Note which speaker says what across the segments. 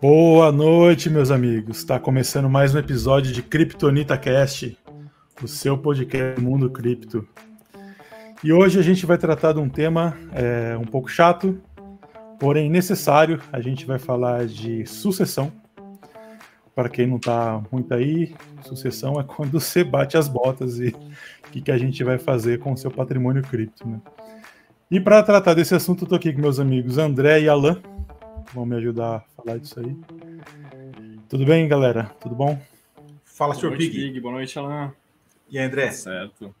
Speaker 1: Boa noite, meus amigos. Está começando mais um episódio de Kryptonita Cast, o seu podcast Mundo Cripto. E hoje a gente vai tratar de um tema é, um pouco chato, porém necessário. A gente vai falar de sucessão. Para quem não está muito aí, sucessão é quando você bate as botas e o que, que a gente vai fazer com o seu patrimônio cripto. Né? E para tratar desse assunto, eu estou aqui com meus amigos André e Alan vão me ajudar a falar disso aí. Tudo bem, galera? Tudo bom?
Speaker 2: Fala, Boa senhor
Speaker 3: Pig. Pig. Boa noite, Alan.
Speaker 2: E aí, André? Tá
Speaker 3: certo.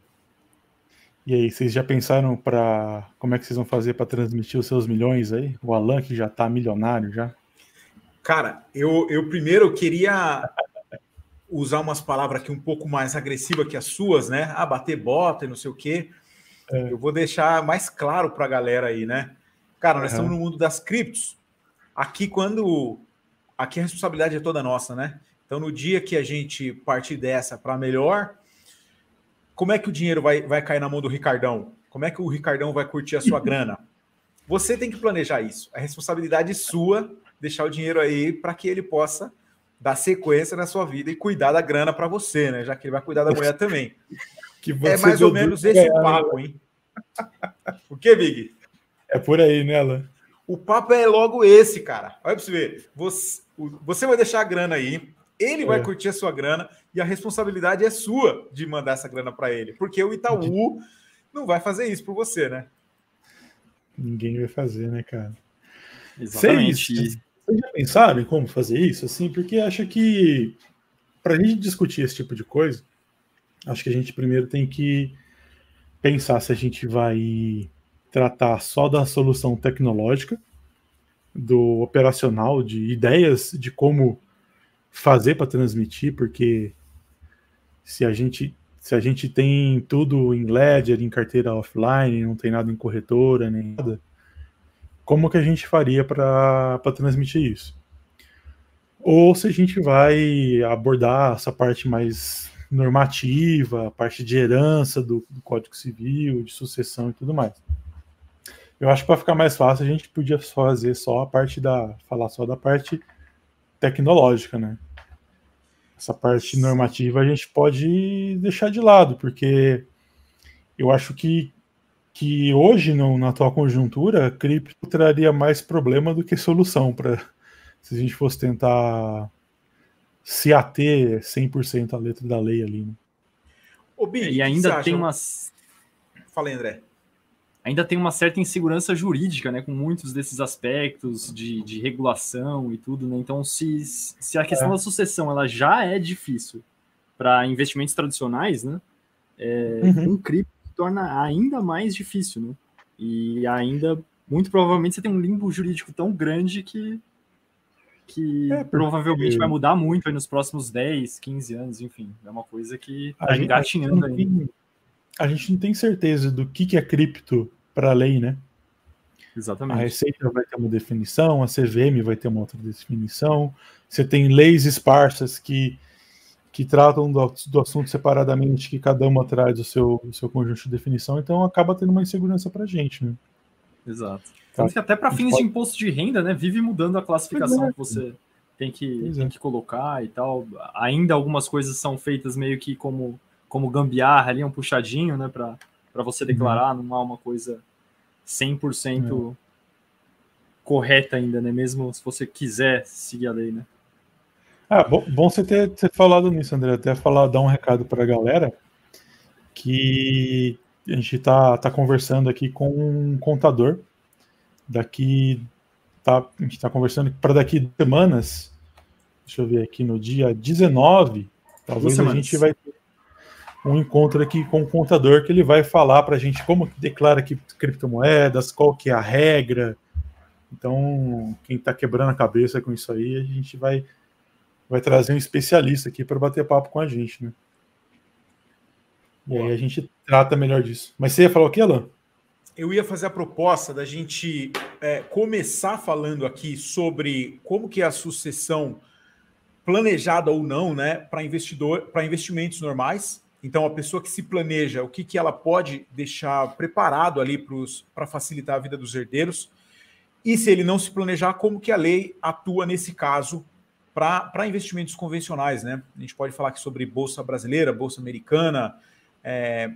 Speaker 1: E aí, vocês já pensaram para como é que vocês vão fazer para transmitir os seus milhões aí? O Alan que já tá milionário já.
Speaker 2: Cara, eu, eu primeiro queria usar umas palavras aqui um pouco mais agressivas que as suas, né? Ah, bater bota e não sei o quê. É. Eu vou deixar mais claro para a galera aí, né? Cara, nós uhum. estamos no mundo das criptos. Aqui, quando. Aqui a responsabilidade é toda nossa, né? Então, no dia que a gente partir dessa para melhor, como é que o dinheiro vai, vai cair na mão do Ricardão? Como é que o Ricardão vai curtir a sua grana? Você tem que planejar isso. É responsabilidade sua deixar o dinheiro aí para que ele possa dar sequência na sua vida e cuidar da grana para você, né? Já que ele vai cuidar da mulher também. É mais ou menos esse papo, hein? O que, Big?
Speaker 1: É por aí, né, Alan?
Speaker 2: O papo é logo esse, cara. Olha para você ver. Você, você vai deixar a grana aí, ele vai é. curtir a sua grana e a responsabilidade é sua de mandar essa grana para ele, porque o Itaú não vai fazer isso por você, né?
Speaker 1: Ninguém vai fazer, né, cara?
Speaker 3: Exatamente.
Speaker 1: Vocês, vocês já pensaram em como fazer isso, assim? Porque acho que para a gente discutir esse tipo de coisa, acho que a gente primeiro tem que pensar se a gente vai tratar só da solução tecnológica, do operacional, de ideias de como fazer para transmitir, porque se a gente se a gente tem tudo em ledger, em carteira offline, não tem nada em corretora, nem nada, como que a gente faria para transmitir isso? Ou se a gente vai abordar essa parte mais normativa, a parte de herança do, do Código Civil, de sucessão e tudo mais. Eu acho que para ficar mais fácil a gente podia fazer só a parte da. falar só da parte tecnológica, né? Essa parte normativa a gente pode deixar de lado, porque eu acho que, que hoje, no, na atual conjuntura, a cripto traria mais problema do que solução para se a gente fosse tentar se ater 100% à letra da lei ali. Né?
Speaker 3: Ô, Bi, e ainda tem umas.
Speaker 2: Fala aí, André
Speaker 3: ainda tem uma certa insegurança jurídica, né, com muitos desses aspectos de, de regulação e tudo, né? Então, se, se a questão é. da sucessão ela já é difícil para investimentos tradicionais, né, é, uhum. um cripto torna ainda mais difícil, né? E ainda, muito provavelmente, você tem um limbo jurídico tão grande que que é provavelmente vai mudar muito nos próximos 10, 15 anos, enfim. É uma coisa que está engatinhando ainda.
Speaker 1: A gente não tem certeza do que, que é cripto para a lei, né?
Speaker 3: Exatamente.
Speaker 1: A Receita vai ter uma definição, a CVM vai ter uma outra definição. Você tem leis esparsas que, que tratam do, do assunto separadamente, que cada uma traz o seu, o seu conjunto de definição, então acaba tendo uma insegurança para a gente, né?
Speaker 3: Exato. Tá. que até para fins pode... de imposto de renda, né? Vive mudando a classificação é. que você tem que, tem que colocar e tal. Ainda algumas coisas são feitas meio que como, como gambiarra ali, um puxadinho, né? Para para você uhum. declarar, não há uma coisa 100% é. correta ainda, né? Mesmo se você quiser seguir a lei, né?
Speaker 1: Ah, bom, bom você ter, ter falado nisso, André. Até falar, dar um recado para a galera que a gente tá, tá conversando aqui com um contador. Daqui tá, a gente está conversando para daqui semanas. Deixa eu ver aqui no dia 19, talvez a gente vai ter um encontro aqui com o contador que ele vai falar para a gente como declara criptomoedas, qual que é a regra. Então, quem está quebrando a cabeça com isso aí, a gente vai, vai trazer um especialista aqui para bater papo com a gente, né? E aí a gente trata melhor disso. Mas você ia falar o que, Alan?
Speaker 2: Eu ia fazer a proposta da gente é, começar falando aqui sobre como que é a sucessão planejada ou não, né, para investidor, para investimentos normais Então, a pessoa que se planeja, o que, que ela pode deixar preparado ali para facilitar a vida dos herdeiros. E se ele não se planejar, como que a lei atua nesse caso para investimentos convencionais, né? A gente pode falar aqui sobre bolsa brasileira, bolsa americana, é,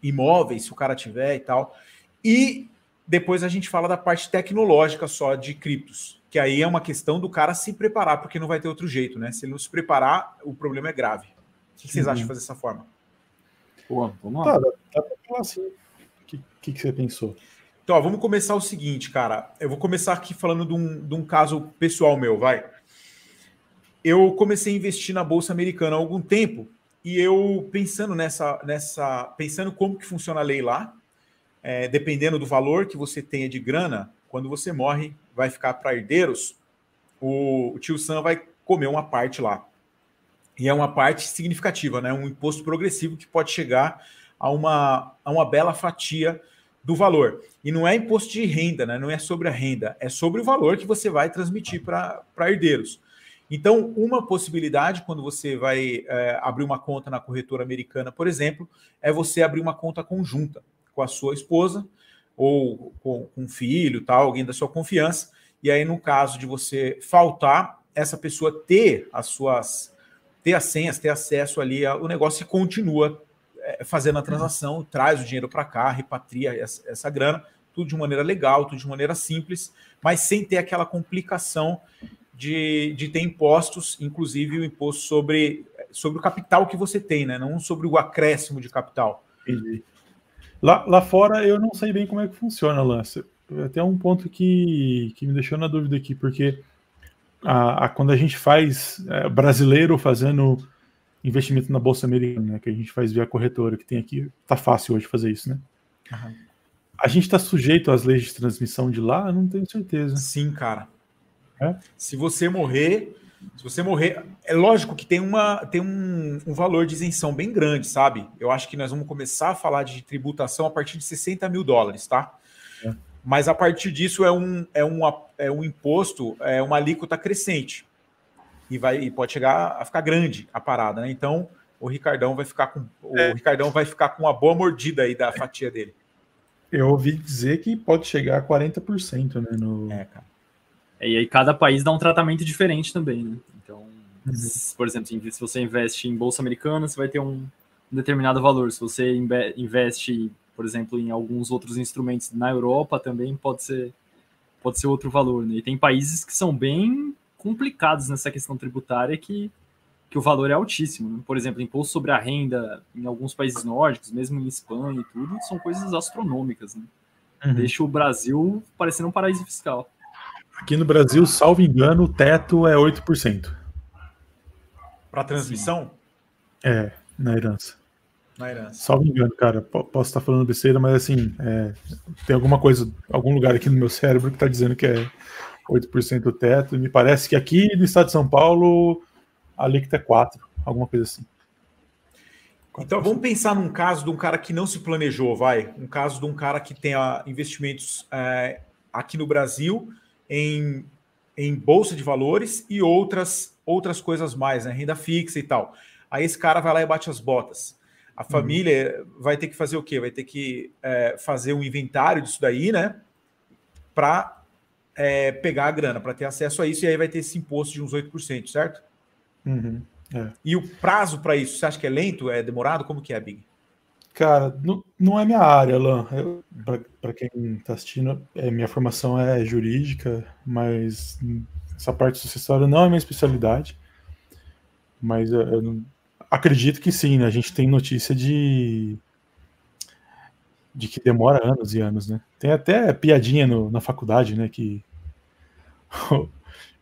Speaker 2: imóveis, se o cara tiver e tal. E depois a gente fala da parte tecnológica só de criptos, que aí é uma questão do cara se preparar, porque não vai ter outro jeito, né? Se ele não se preparar, o problema é grave. O que vocês uhum. acham de fazer dessa forma?
Speaker 1: Pô, vamos lá. Tá, dá, dá pra falar assim. O que, que, que, você pensou?
Speaker 2: Então, ó, vamos começar o seguinte, cara. Eu vou começar aqui falando de um, de um caso pessoal meu, vai. Eu comecei a investir na Bolsa Americana há algum tempo e eu pensando nessa, nessa pensando como que funciona a lei lá, é, dependendo do valor que você tenha de grana, quando você morre, vai ficar para herdeiros, o, o, tio Sam vai comer uma parte lá. E é uma parte significativa, né? Um imposto progressivo que pode chegar a uma, a uma bela fatia do valor. E não é imposto de renda, né? Não é sobre a renda, é sobre o valor que você vai transmitir para herdeiros. Então, uma possibilidade, quando você vai é, abrir uma conta na corretora americana, por exemplo, é você abrir uma conta conjunta com a sua esposa ou com, um filho, tal, alguém da sua confiança. E aí, no caso de você faltar, essa pessoa ter as suas ter as senhas, ter acesso ali, o negócio continua é, fazendo a transação, traz o dinheiro para cá, repatria essa, essa grana, tudo de maneira legal, tudo de maneira simples, mas sem ter aquela complicação de, de ter impostos, inclusive o imposto sobre, sobre o capital que você tem, né? não sobre o acréscimo de capital. Entendi.
Speaker 1: Lá, lá fora eu não sei bem como é que funciona, Lance. Até um ponto que, que me deixou na dúvida aqui, porque a, a quando a gente faz é, brasileiro fazendo investimento na Bolsa Americana, né, que a gente faz via corretora, que tem aqui, tá fácil hoje fazer isso, né? Uhum. A gente está sujeito às leis de transmissão de lá? Não tenho certeza.
Speaker 2: Sim, cara. É? Se você morrer, se você morrer, é lógico que tem, uma, tem um, um, valor de isenção bem grande, sabe? Eu acho que nós vamos começar a falar de tributação a partir de 60 mil dólares, tá? É. Mas a partir disso é um, é um, é um imposto, é uma alíquota crescente. E, vai, e pode chegar a ficar grande a parada, né? Então o Ricardão vai ficar com. É. O Ricardão vai ficar com uma boa mordida aí da fatia dele.
Speaker 1: Eu ouvi dizer que pode chegar a 40%, né? No... É, cara.
Speaker 3: É, e aí cada país dá um tratamento diferente também, né? Então, uhum. por exemplo, se você investe em bolsa americana, você vai ter um determinado valor. Se você investe, por exemplo, em alguns outros instrumentos na Europa, também pode ser pode ser outro valor, né? E tem países que são bem complicados nessa questão tributária que que o valor é altíssimo. Né? Por exemplo, imposto sobre a renda em alguns países nórdicos, mesmo em Espanha e tudo, são coisas astronômicas. Né? Uhum. Deixa o Brasil parecendo um paraíso fiscal.
Speaker 1: Aqui no Brasil, salvo engano, o teto é 8%.
Speaker 2: Para transmissão?
Speaker 1: É, na herança.
Speaker 2: Na herança.
Speaker 1: Salvo engano, cara. Posso estar falando besteira, mas assim, é, tem alguma coisa, algum lugar aqui no meu cérebro que está dizendo que é 8% o teto. E me parece que aqui no estado de São Paulo, a alíquota é 4%, alguma coisa assim.
Speaker 2: Então vamos pensar num caso de um cara que não se planejou, vai. Um caso de um cara que tenha investimentos é, aqui no Brasil em, em bolsa de valores e outras outras coisas mais, né? Renda fixa e tal. Aí esse cara vai lá e bate as botas. A uhum. família uhum. vai ter que fazer o quê? Vai ter que é, fazer um inventário disso daí, né? Para é, pegar a grana, para ter acesso a isso, e aí vai ter esse imposto de uns 8%, certo?
Speaker 1: Uhum. É.
Speaker 2: E o prazo para isso, você acha que é lento? É demorado? Como que é, Big?
Speaker 1: Cara, não, não é minha área, Alan. Para quem está assistindo, é, minha formação é jurídica, mas essa parte sucessória não é minha especialidade. Mas eu, eu acredito que sim, né? A gente tem notícia de de que demora anos e anos, né? Tem até piadinha no, na faculdade, né? Que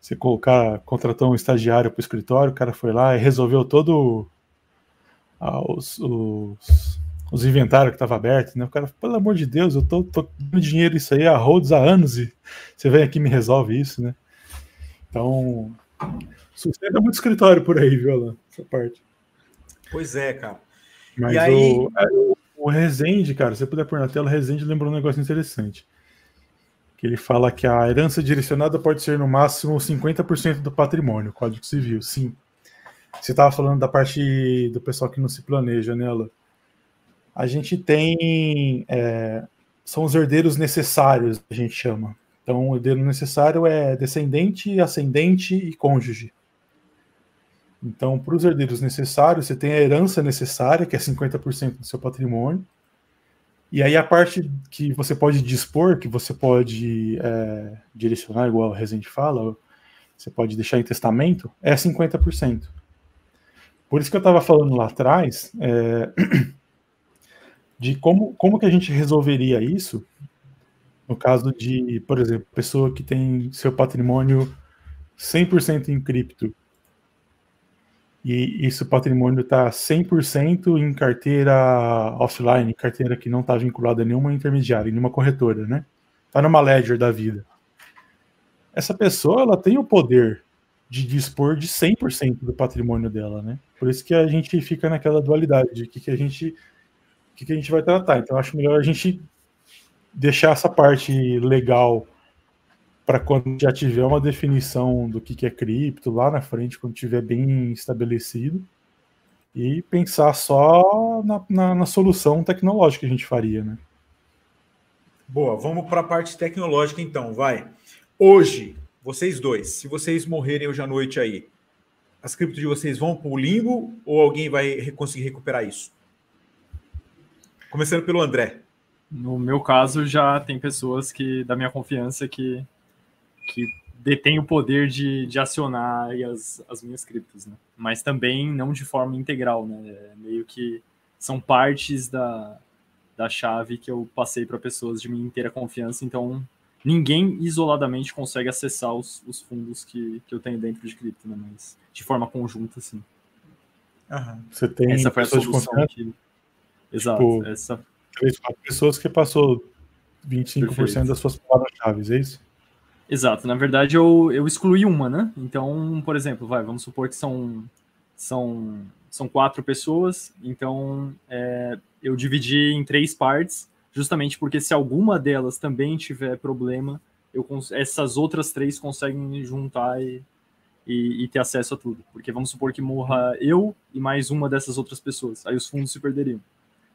Speaker 1: você colocar, contratou um estagiário para o escritório, o cara foi lá e resolveu todo ah, os, os os inventários que estavam abertos, né? O cara, pelo amor de Deus, eu tô, tô dando dinheiro isso aí a Rhodes há anos e você vem aqui e me resolve isso, né? Então, sustenta muito escritório por aí, viu, Alan? Essa parte.
Speaker 2: Pois é, cara.
Speaker 1: Mas e aí... o, é, o Rezende, cara, se você puder pôr na tela, o Rezende lembrou um negócio interessante. Que ele fala que a herança direcionada pode ser no máximo 50% do patrimônio, Código Civil, sim. você estava falando da parte do pessoal que não se planeja nela. A gente tem. É, são os herdeiros necessários, a gente chama. Então, o herdeiro necessário é descendente, ascendente e cônjuge. Então, para os herdeiros necessários, você tem a herança necessária, que é 50% do seu patrimônio. E aí a parte que você pode dispor, que você pode é, direcionar, igual a Rezende fala, você pode deixar em testamento, é 50%. Por isso que eu estava falando lá atrás é, de como, como que a gente resolveria isso no caso de, por exemplo, pessoa que tem seu patrimônio 100% em cripto e isso patrimônio está 100% em carteira offline, carteira que não está vinculada a nenhuma intermediária, nenhuma corretora, né? Está numa ledger da vida. Essa pessoa, ela tem o poder de dispor de 100% do patrimônio dela, né? Por isso que a gente fica naquela dualidade de que, que a gente que, que a gente vai tratar. Então, acho melhor a gente deixar essa parte legal para quando já tiver uma definição do que, que é cripto lá na frente, quando tiver bem estabelecido, e pensar só na, na, na solução tecnológica que a gente faria, né?
Speaker 2: Boa, vamos para a parte tecnológica então, vai. Hoje, vocês dois, se vocês morrerem hoje à noite aí, as criptos de vocês vão para o limbo ou alguém vai conseguir recuperar isso? Começando pelo André.
Speaker 3: No meu caso, já tem pessoas que da minha confiança que que detém o poder de, de acionar as, as minhas criptos, né? Mas também não de forma integral, né? É meio que são partes da, da chave que eu passei para pessoas de minha inteira confiança, então ninguém isoladamente consegue acessar os, os fundos que, que eu tenho dentro de cripto, né? Mas de forma conjunta, sim.
Speaker 1: Uhum. Você tem
Speaker 3: essa foi a solução que... Exato. Tipo, essa...
Speaker 1: Três, quatro pessoas que passou 25% Perfeito. das suas palavras-chave, é isso?
Speaker 3: Exato, na verdade eu, eu excluí uma, né? Então, por exemplo, vai, vamos supor que são, são, são quatro pessoas, então é, eu dividi em três partes, justamente porque se alguma delas também tiver problema, eu, essas outras três conseguem juntar e, e, e, ter acesso a tudo. Porque vamos supor que morra eu e mais uma dessas outras pessoas, aí os fundos se perderiam.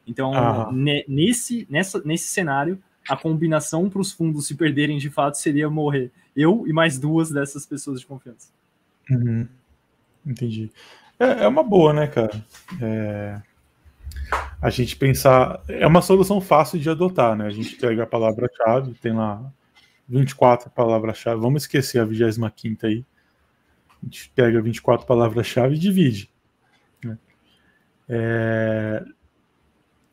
Speaker 3: Então, nesse, nessa, nesse cenário, a combinação para os fundos se perderem de fato seria morrer eu e mais duas dessas pessoas de confiança.
Speaker 1: Uhum. Entendi. É, é, uma boa, né, cara? É... A gente pensar. É uma solução fácil de adotar, né? A gente pega a palavra-chave, tem lá 24 palavras-chave. Vamos esquecer a 25 aí. A gente pega 24 palavras-chave e divide. Né? É...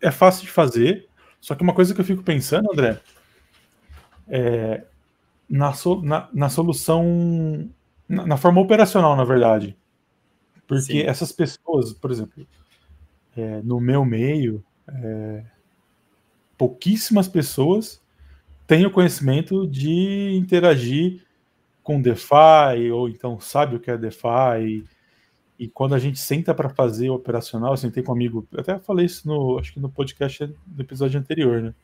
Speaker 1: é fácil de fazer, só que uma coisa que eu fico pensando, André, é na, so, na, na solução, na, na, forma operacional, na verdade. Porque Sim. essas pessoas, por exemplo, é, no meu meio, é, pouquíssimas pessoas têm o conhecimento de interagir com DeFi, ou então sabe o que é DeFi, e quando a gente senta para fazer o operacional, eu sentei com um amigo, até falei isso no, acho que no podcast do episódio anterior, né?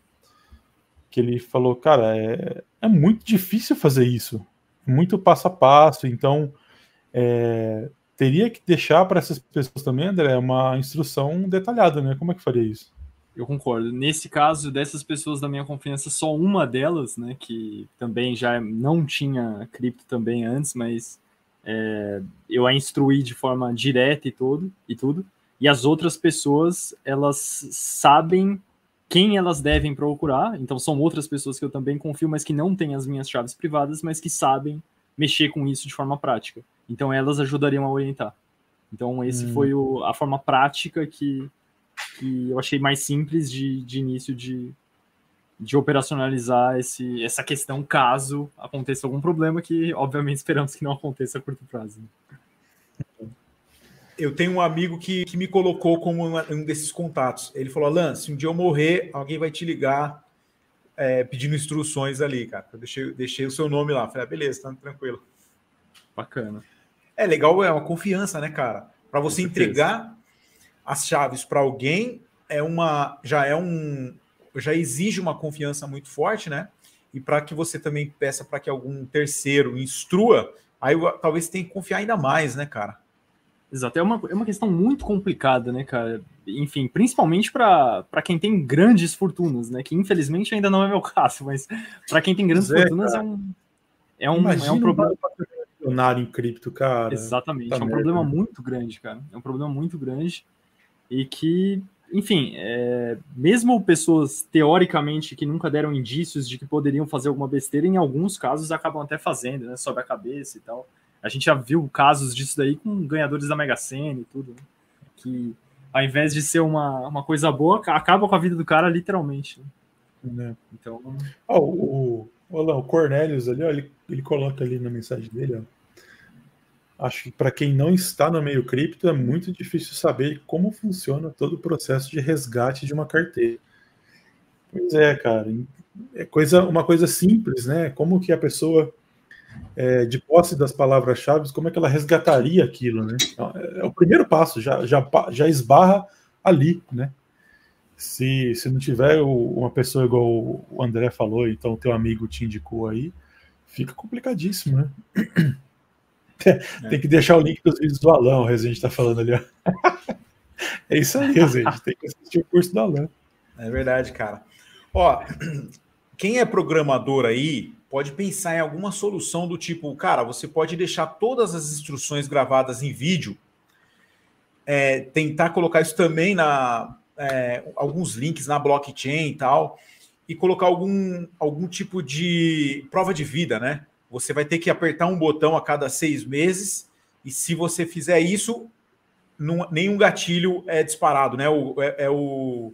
Speaker 1: Que ele falou, cara, é, é muito difícil fazer isso, muito passo a passo, então é, teria que deixar para essas pessoas também, André, uma instrução detalhada, né? Como é que faria isso?
Speaker 3: Eu concordo. Nesse caso, dessas pessoas da minha confiança, só uma delas, né, que também já não tinha cripto também antes, mas é, eu a instruí de forma direta e tudo, e tudo. E as outras pessoas, elas sabem quem elas devem procurar. Então são outras pessoas que eu também confio, mas que não têm as minhas chaves privadas, mas que sabem mexer com isso de forma prática. Então elas ajudariam a orientar. Então esse hum. foi o, a forma prática que, que eu achei mais simples de, de início de, de operacionalizar esse, essa questão caso aconteça algum problema, que obviamente esperamos que não aconteça a curto prazo.
Speaker 2: Eu tenho um amigo que, que me colocou como um desses contatos. Ele falou: Alan, se um dia eu morrer, alguém vai te ligar é, pedindo instruções ali, cara. Eu deixei, deixei o seu nome lá. Falei: ah, beleza, tá tranquilo.
Speaker 3: Bacana.
Speaker 2: É legal, é uma confiança, né, cara? Para você entregar as chaves para alguém é uma já é um já exige uma confiança muito forte, né? E para que você também peça para que algum terceiro instrua, aí talvez tenha que confiar ainda mais, né, cara?
Speaker 3: Exato, é uma, é uma questão muito complicada, né, cara? Enfim, principalmente para quem tem grandes fortunas, né? Que infelizmente ainda não é meu caso, mas para quem tem grandes é, fortunas é um, é um, é um problema.
Speaker 1: Um em cripto, cara.
Speaker 3: Exatamente, tá é um merda. problema muito grande, cara. É um problema muito grande e que, enfim, é, mesmo pessoas teoricamente que nunca deram indícios de que poderiam fazer alguma besteira, em alguns casos acabam até fazendo, né? Sobe a cabeça e tal. A gente já viu casos disso daí com ganhadores da Mega Sena e tudo, né? que ao invés de ser uma, uma coisa boa, acaba com a vida do cara literalmente.
Speaker 1: Né? É. Então. Oh, o, o, o Cornelius ali, ó, ele, ele coloca ali na mensagem dele, ó, Acho que para quem não está no meio cripto é muito difícil saber como funciona todo o processo de resgate de uma carteira. Pois é, cara, é coisa, uma coisa simples, né? Como que a pessoa é, de posse das palavras-chave, como é que ela resgataria aquilo, né? Então, é, é, o primeiro passo, já, já, já esbarra ali, né? Se, se não tiver uma pessoa igual o André falou, então teu amigo te indicou aí, fica complicadíssimo, né? Tem que deixar o link dos vídeos do Alan, o Resident está falando ali. Ó. É isso aí, gente. Tem que assistir o curso do Alan.
Speaker 2: É verdade, cara. Ó, quem é programador aí, pode pensar em alguma solução do tipo, cara, você pode deixar todas as instruções gravadas em vídeo, é, tentar colocar isso também na é, alguns links na blockchain e tal, e colocar algum, algum tipo de prova de vida, né? Você vai ter que apertar um botão a cada seis meses, e se você fizer isso, não, nenhum gatilho é disparado, né? O, é, é, o,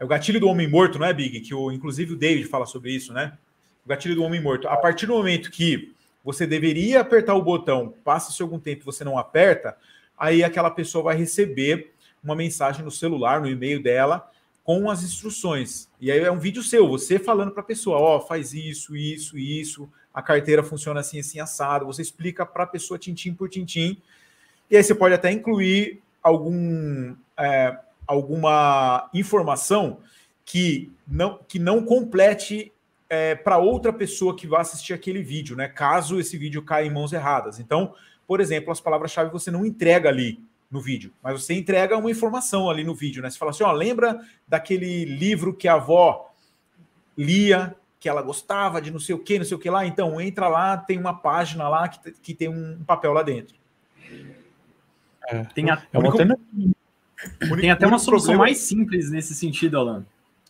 Speaker 2: é o gatilho do homem morto, não é, Big? Que o, inclusive o David fala sobre isso, né? o gatilho do homem morto. A partir do momento que você deveria apertar o botão, passa-se algum tempo você não aperta, aí aquela pessoa vai receber uma mensagem no celular, no e-mail dela, com as instruções. E aí é um vídeo seu, você falando para a pessoa, ó, oh, faz isso, isso, isso, a carteira funciona assim, assim, assado. Você explica para a pessoa tintim por tintim. E aí você pode até incluir algum, é, alguma informação que não, que não complete é, para outra pessoa que vai assistir aquele vídeo, né? Caso esse vídeo caia em mãos erradas. Então, por exemplo, as palavras-chave você não entrega ali no vídeo, mas você entrega uma informação ali no vídeo, né? Você fala assim, ó, lembra daquele livro que a avó lia, que ela gostava de não sei o que, não sei o que lá? Então, entra lá, tem uma página lá que, que tem um papel lá dentro.
Speaker 3: É, tem, a, é único, tem até uma solução problema... mais simples nesse sentido, Alan.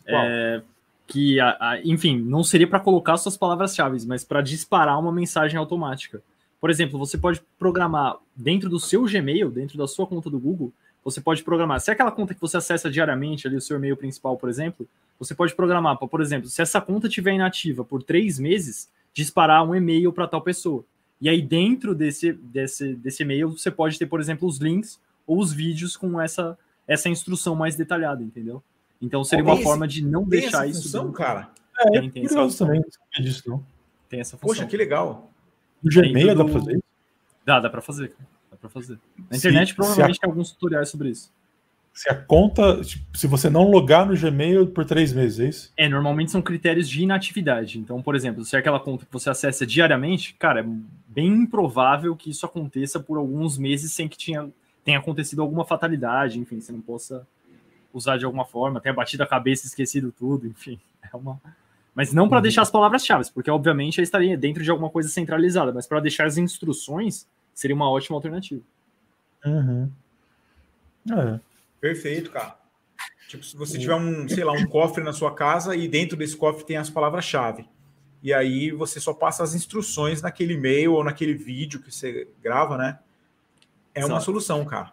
Speaker 3: É, que, a, a, enfim, não seria para colocar suas palavras-chave, mas para disparar uma mensagem automática. Por exemplo, você pode programar dentro do seu Gmail, dentro da sua conta do Google, você pode programar. Se é aquela conta que você acessa diariamente, ali o seu e-mail principal, por exemplo, você pode programar, por exemplo, se essa conta estiver inativa por três meses, disparar um e-mail para tal pessoa. E aí, dentro desse, desse, desse e-mail, você pode ter, por exemplo, os links ou os vídeos com essa, essa instrução mais detalhada, entendeu? Então seria uma esse, forma de não deixar isso.
Speaker 2: Função, cara?
Speaker 1: É, tem, tem curioso também, não disso, não.
Speaker 2: Tem essa função. Poxa, que legal.
Speaker 1: No Gmail dá pra fazer isso?
Speaker 3: Dá, dá pra fazer. Dá pra fazer. Na internet se, provavelmente se a... tem alguns tutoriais sobre isso.
Speaker 1: Se a conta, se você não logar no Gmail por três meses, é isso?
Speaker 3: É, normalmente são critérios de inatividade. Então, por exemplo, se é aquela conta que você acessa diariamente, cara, é bem improvável que isso aconteça por alguns meses sem que tinha, tenha acontecido alguma fatalidade, enfim, você não possa usar de alguma forma, tenha batido a cabeça, esquecido tudo, enfim. É uma... Mas não para uhum. deixar as palavras-chave, porque obviamente aí estaria dentro de alguma coisa centralizada, mas para deixar as instruções seria uma ótima alternativa.
Speaker 1: Uhum.
Speaker 2: É. Perfeito, cara. Tipo, se você tiver um, sei lá, um cofre na sua casa e dentro desse cofre tem as palavras-chave. E aí você só passa as instruções naquele e-mail ou naquele vídeo que você grava, né? É Exato. uma solução, cara.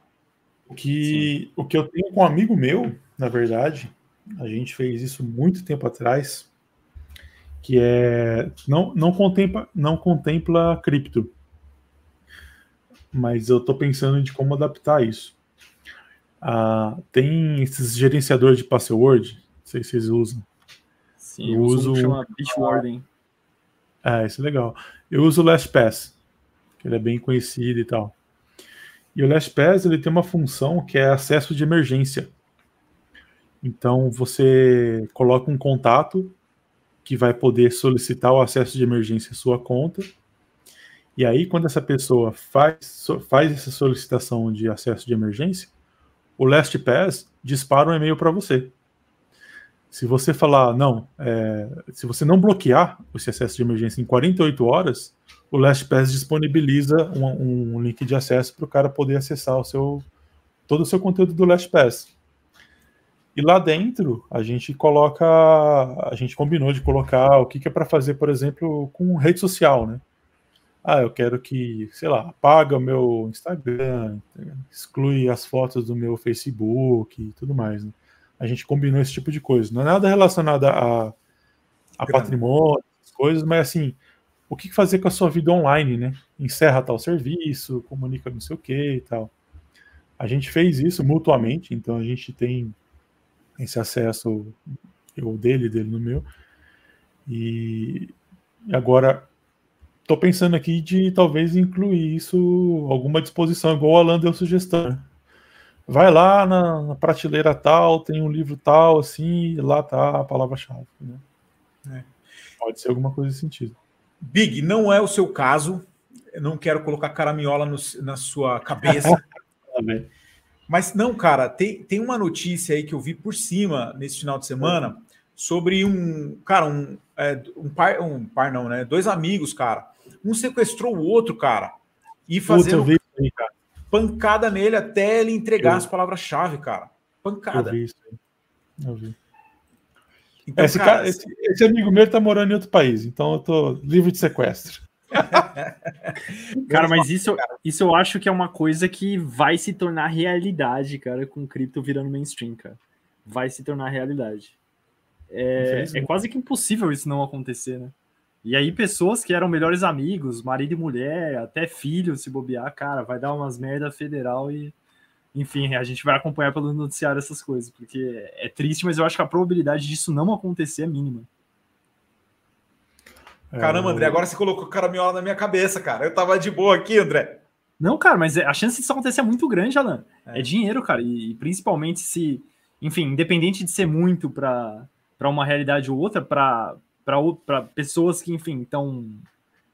Speaker 1: O que, o que eu tenho com um amigo meu, na verdade, a gente fez isso muito tempo atrás, que é não, não contempla não contempla cripto. Mas eu estou pensando de como adaptar isso. Ah, tem esses gerenciadores de password, não sei se vocês usam.
Speaker 3: Sim, eu, uso um chama Bitwarden.
Speaker 1: É, isso é legal. Eu uso o LastPass, que ele é bem conhecido e tal. E o LastPass ele tem uma função que é acesso de emergência. Então você coloca um contato que vai poder solicitar o acesso de emergência à sua conta. E aí, quando essa pessoa faz, faz essa solicitação de acesso de emergência, o LastPass dispara um e-mail para você. Se você falar, não, é, se você não bloquear esse acesso de emergência em 48 horas, o LastPass disponibiliza um, um link de acesso para o cara poder acessar o seu, todo o seu conteúdo do LastPass. E lá dentro, a gente coloca, a gente combinou de colocar o que, que é para fazer, por exemplo, com rede social, né? Ah, eu quero que, sei lá, apaga o meu Instagram, exclui as fotos do meu Facebook e tudo mais. Né? A gente combinou esse tipo de coisa. Não é nada relacionado a, a patrimônio, coisas, mas assim, o que fazer com a sua vida online, né? Encerra tal serviço, comunica não sei o que e tal. A gente fez isso mutuamente, então a gente tem esse acesso, eu dele, dele no meu. E agora Tô pensando aqui de talvez incluir isso, alguma disposição, igual o Alan deu sugestão. Né? Vai lá na, na, prateleira tal, tem um livro tal, assim, lá tá a palavra-chave. Né? É. Pode ser alguma coisa nesse sentido.
Speaker 2: Big, não é o seu caso. Eu não quero colocar caramiola no, na sua cabeça. Tá Mas não, cara, tem, tem uma notícia aí que eu vi por cima nesse final de semana sobre um cara, um, é, um par, um par não, né? Dois amigos, cara, um sequestrou o outro, cara. E fazendo aí, cara. pancada nele até ele entregar eu... as palavras-chave, cara. Pancada. Eu vi isso aí.
Speaker 1: Eu vi. Então, esse, cara, esse, esse, amigo meu tá morando em outro país, então eu tô livre de sequestro.
Speaker 3: cara, mas isso, isso eu acho que é uma coisa que vai se tornar realidade, cara, com cripto virando mainstream, cara. Vai se tornar realidade. É, é quase que impossível isso não acontecer, né? E aí, pessoas que eram melhores amigos, marido e mulher, até filho, se bobear, cara, vai dar umas merda federal e. Enfim, a gente vai acompanhar pelo noticiário essas coisas, porque é triste, mas eu acho que a probabilidade disso não acontecer é mínima.
Speaker 2: Caramba, André, agora você colocou caramiola na minha cabeça, cara. Eu tava de boa aqui, André.
Speaker 3: Não, cara, mas a chance disso acontecer é muito grande, Alan. É, é dinheiro, cara. E, principalmente se, enfim, independente de ser muito para uma realidade ou outra, para para pessoas que, enfim, estão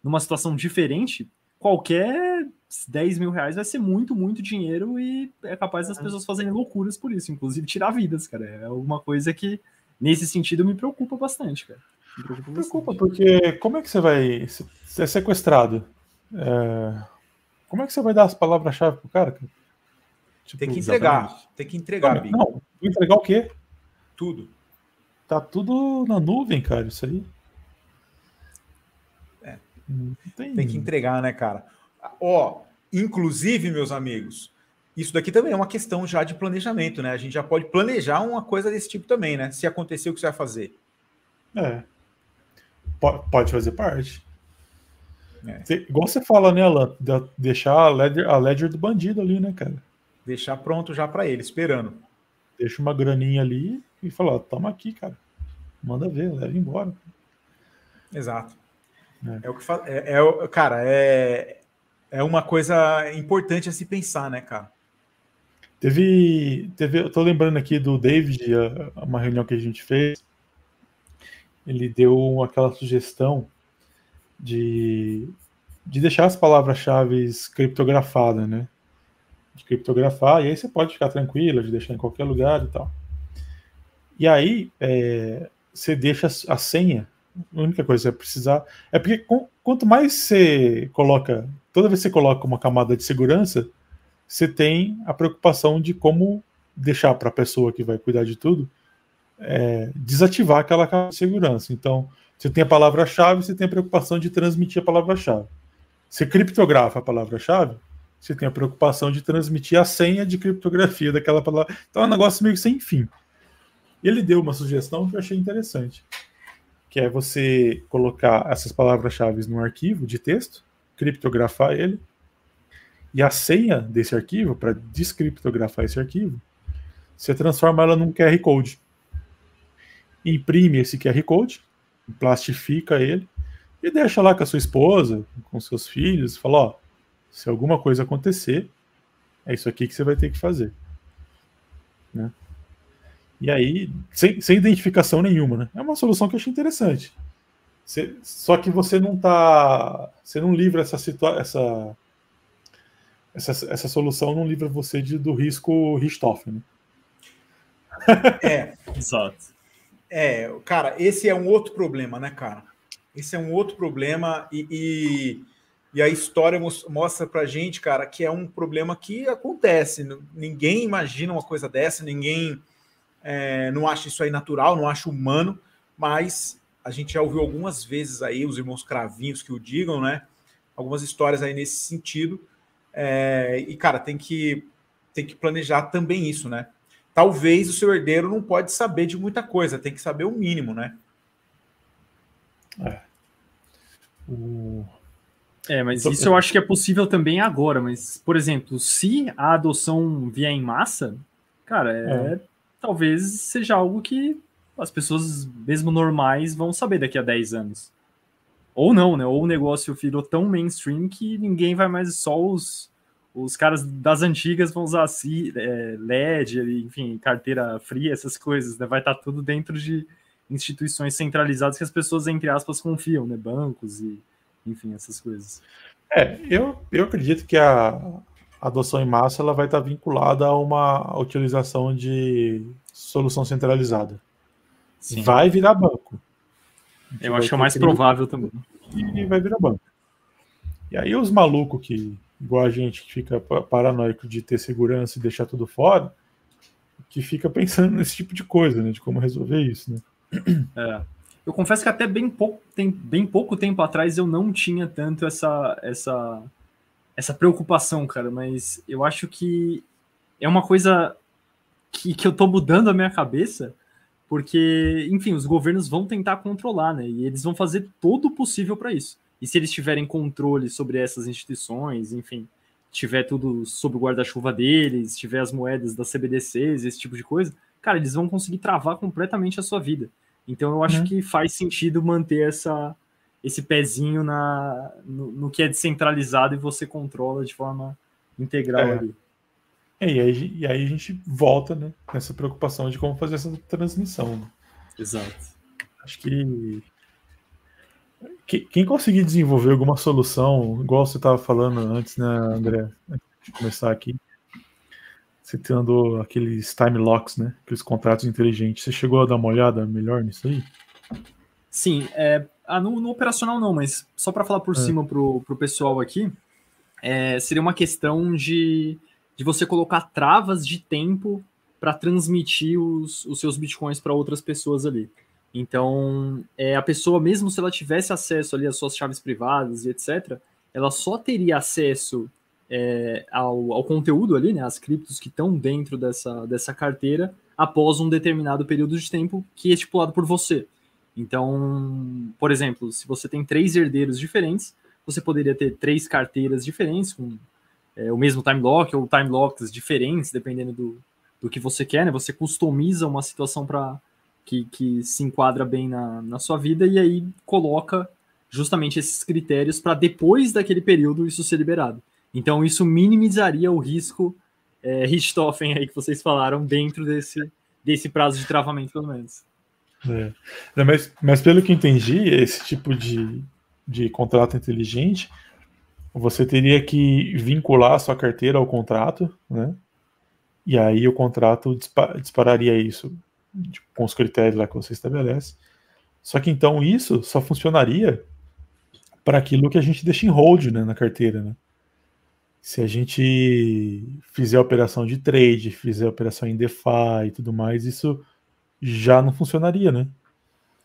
Speaker 3: numa situação diferente, qualquer 10 mil reais vai ser muito, muito dinheiro e é capaz das pessoas fazerem loucuras por isso, inclusive tirar vidas, cara. É alguma coisa que, nesse sentido, me preocupa bastante, cara.
Speaker 1: Me preocupa, preocupa porque como é que você vai ser sequestrado? É... Como é que você vai dar as palavras-chave pro cara?
Speaker 2: Tipo, tem que entregar, exatamente. tem que entregar,
Speaker 1: Não, não, entregar o quê?
Speaker 2: Tudo.
Speaker 1: Tá tudo na nuvem, cara, isso aí.
Speaker 2: É. Tem... tem... que entregar, né, cara? Ó, inclusive, meus amigos, isso daqui também é uma questão já de planejamento, né? A gente já pode planejar uma coisa desse tipo também, né? Se acontecer, o que você vai fazer?
Speaker 1: É. Pode fazer parte. É. Igual você fala, né, Alan? Deixar a ledger, a ledger do bandido ali, né, cara?
Speaker 2: Deixar pronto já para ele, esperando.
Speaker 1: Deixa uma graninha ali e falar, toma aqui, cara. Manda ver, leva embora.
Speaker 2: Exato. É, é o que fa... é, é, cara, é, é uma coisa importante a se pensar, né, cara?
Speaker 1: Teve, teve, eu tô lembrando aqui do David, uma reunião que a gente fez. Ele deu aquela sugestão de, de deixar as palavras-chave criptografadas, né? De criptografar, e aí você pode ficar tranquilo, de deixar em qualquer lugar e tal. E aí é, você deixa a senha. A única coisa que você vai precisar. É porque com, quanto mais você coloca. Toda vez que você coloca uma camada de segurança, você tem a preocupação de como deixar para a pessoa que vai cuidar de tudo é, desativar aquela camada de segurança. Então, você tem a palavra-chave, você tem a preocupação de transmitir a palavra-chave. Você criptografa a palavra-chave, você tem a preocupação de transmitir a senha de criptografia daquela palavra. Então é um negócio meio sem fim. Ele deu uma sugestão que eu achei interessante, que é você colocar essas palavras-chave num arquivo de texto, criptografar ele, e a senha desse arquivo, para descriptografar esse arquivo, você transforma ela num QR Code. Imprime esse QR Code, plastifica ele e deixa lá com a sua esposa, com seus filhos, fala, ó, se alguma coisa acontecer, é isso aqui que você vai ter que fazer. Né? E aí, sem, sem identificação nenhuma, né? É uma solução que eu achei interessante. Você, só que você não tá. Você não livra essa situação. Essa, essa, essa solução não livra você de, do risco Richthofen. Né?
Speaker 2: É, exato. É, cara, esse é um outro problema, né, cara? Esse é um outro problema e, e, e a história mostra pra gente, cara, que é um problema que acontece. Ninguém imagina uma coisa dessa, ninguém é, não acha isso aí natural, não acha humano, mas a gente já ouviu algumas vezes aí os irmãos cravinhos que o digam, né? Algumas histórias aí nesse sentido. É, e, cara, tem que, tem que planejar também isso, né? Talvez o seu herdeiro não pode saber de muita coisa, tem que saber o mínimo, né?
Speaker 3: É. O... É, mas isso eu acho que é possível também agora. Mas, por exemplo, se a adoção vier em massa, cara, é, é. Talvez seja algo que as pessoas, mesmo normais, vão saber daqui a 10 anos. Ou não, né? Ou o negócio virou tão mainstream que ninguém vai mais, só os, os caras das antigas vão usar assim, é, LED, enfim, carteira fria, essas coisas, né? Vai estar tá tudo dentro de instituições centralizadas que as pessoas, entre aspas, confiam, né? Bancos e, enfim, essas coisas.
Speaker 1: É, eu, eu acredito que a adoção em massa ela vai estar tá vinculada a uma utilização de solução centralizada. Sim. vai virar banco.
Speaker 3: Eu acho que é mais provável também.
Speaker 1: E vai virar banco. E aí os malucos que, igual a gente, que fica paranoico de ter segurança e deixar tudo fora, que fica pensando nesse tipo de coisa, né? De como resolver isso, né?
Speaker 3: É. Eu confesso que até bem pouco, tem, bem pouco tempo atrás eu não tinha tanto essa, essa, essa preocupação, cara, mas eu acho que é uma coisa que, que eu tô mudando a minha cabeça, porque, enfim, os governos vão tentar controlar, né? E eles vão fazer todo o possível para isso. E se eles tiverem controle sobre essas instituições, enfim, tiver tudo sob o guarda-chuva deles, tiver as moedas das CBDCs, esse tipo de coisa, cara, eles vão conseguir travar completamente a sua vida. Então eu acho uhum. que faz sentido manter essa, esse pezinho na, no, no, que é descentralizado e você controla de forma integral
Speaker 1: é.
Speaker 3: ali.
Speaker 1: É, e, aí, e aí a gente volta né, nessa preocupação de como fazer essa transmissão. Né?
Speaker 3: Exato.
Speaker 1: Acho que, que quem conseguir desenvolver alguma solução, igual você estava falando antes, né, André, antes de começar aqui, você tendo aqueles time locks, né, aqueles contratos inteligentes, você chegou a dar uma olhada melhor nisso aí?
Speaker 3: Sim, é, ah, no, no operacional não, mas só para falar por é. cima pro, pro pessoal aqui, é, seria uma questão de de você colocar travas de tempo para transmitir os, os seus bitcoins para outras pessoas ali. Então, é, a pessoa, mesmo se ela tivesse acesso ali às suas chaves privadas e etc., ela só teria acesso é, ao, ao, conteúdo ali, né, as criptos que estão dentro dessa, dessa carteira, após um determinado período de tempo que é estipulado por você. Então, por exemplo, se você tem três herdeiros diferentes, você poderia ter três carteiras diferentes, com é, o mesmo time lock ou time locks diferentes, dependendo do, do que você quer, né? Você customiza uma situação para que, que se enquadra bem na, na sua vida e aí coloca justamente esses critérios para depois daquele período isso ser liberado. Então isso minimizaria o risco é, Richthofen aí que vocês falaram dentro desse, desse prazo de travamento, pelo menos.
Speaker 1: É. Mas, mas pelo que entendi, esse tipo de, de contrato inteligente você teria que vincular a sua carteira ao contrato, né? E aí o contrato dispararia isso tipo, com os critérios lá que você estabelece. Só que então isso só funcionaria para aquilo que a gente deixa em hold né, na carteira, né? Se a gente fizer operação de trade, fizer operação em DeFi e tudo mais, isso já não funcionaria, né?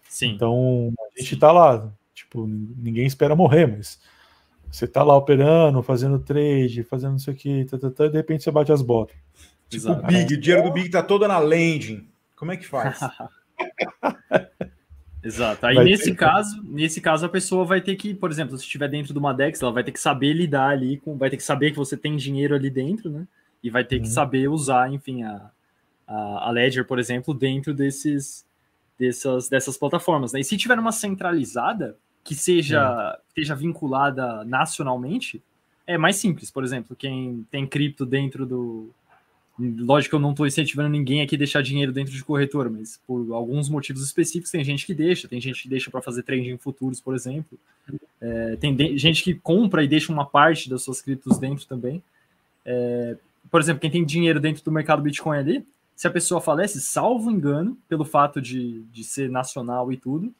Speaker 3: Sim.
Speaker 1: Então a gente está lá, tipo, ninguém espera morrer, mas você tá lá operando, fazendo trade, fazendo isso aqui, tá, tá, tá, e de repente você bate as botas.
Speaker 2: Tipo o Big, o dinheiro do Big tá todo na landing. Como é que faz?
Speaker 3: Exato. Aí vai nesse ter... caso, nesse caso a pessoa vai ter que, por exemplo, se estiver dentro de uma Dex, ela vai ter que saber lidar ali com, vai ter que saber que você tem dinheiro ali dentro, né? E vai ter uhum. que saber usar, enfim, a, a, a, Ledger, por exemplo, dentro desses dessas, dessas plataformas. Né? E se tiver uma centralizada, que seja, esteja vinculada nacionalmente, é mais simples. Por exemplo, quem tem cripto dentro do, Lógico que eu não estou incentivando ninguém aqui a deixar dinheiro dentro de corretora, mas por alguns motivos específicos tem gente que deixa, tem gente que deixa para fazer trading em futuros, por exemplo. É, tem gente que compra e deixa uma parte das suas criptos dentro também. É, por exemplo, quem tem dinheiro dentro do mercado Bitcoin ali, se a pessoa falece, salvo engano, pelo fato de, de ser nacional e tudo,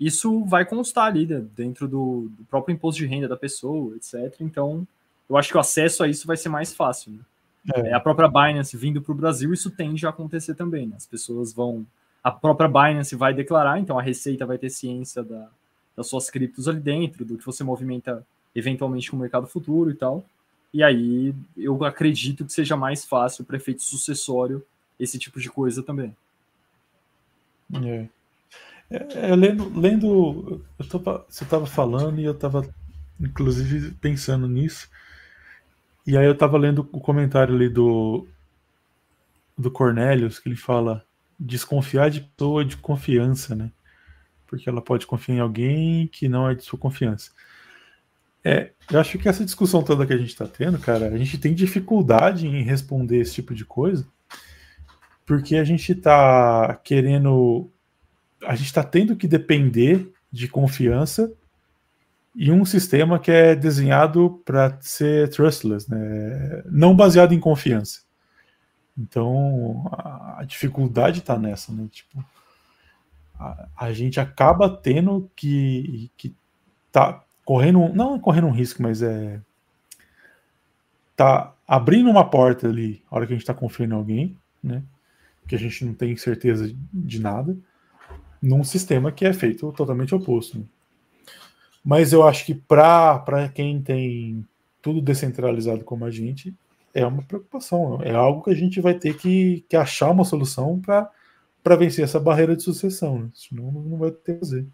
Speaker 3: isso vai constar ali né, dentro do, do, próprio imposto de renda da pessoa, etc. Então, eu acho que o acesso a isso vai ser mais fácil. Né? É. é a própria Binance vindo para o Brasil, isso tende a acontecer também. Né? As pessoas vão. A própria Binance vai declarar, então a Receita vai ter ciência da, das suas criptos ali dentro, do que você movimenta eventualmente com o mercado futuro e tal. E aí eu acredito que seja mais fácil para efeito sucessório esse tipo de coisa também.
Speaker 1: É. É, é lendo, lendo eu tava, você estava falando e eu estava inclusive pensando nisso. E aí eu tava lendo o comentário ali do do Cornelius, que ele fala desconfiar de pessoa de confiança, né? Porque ela pode confiar em alguém que não é de sua confiança. É, eu acho que essa discussão toda que a gente está tendo, cara, a gente tem dificuldade em responder esse tipo de coisa, porque a gente está querendo, a gente está tendo que depender de confiança e um sistema que é desenhado para ser trustless, né? não baseado em confiança. Então a, dificuldade está nessa, né? Tipo, a, a, gente acaba tendo que, que tá correndo, não correndo um risco, mas é tá abrindo uma porta ali, a hora que a gente está confiando em alguém, né? Que a gente não tem certeza de nada, num sistema que é feito totalmente oposto. Né? Mas eu acho que para quem tem tudo descentralizado como a gente, é uma preocupação. É algo que a gente vai ter que, que achar uma solução para vencer essa barreira de sucessão. Né? Senão não vai ter fazer.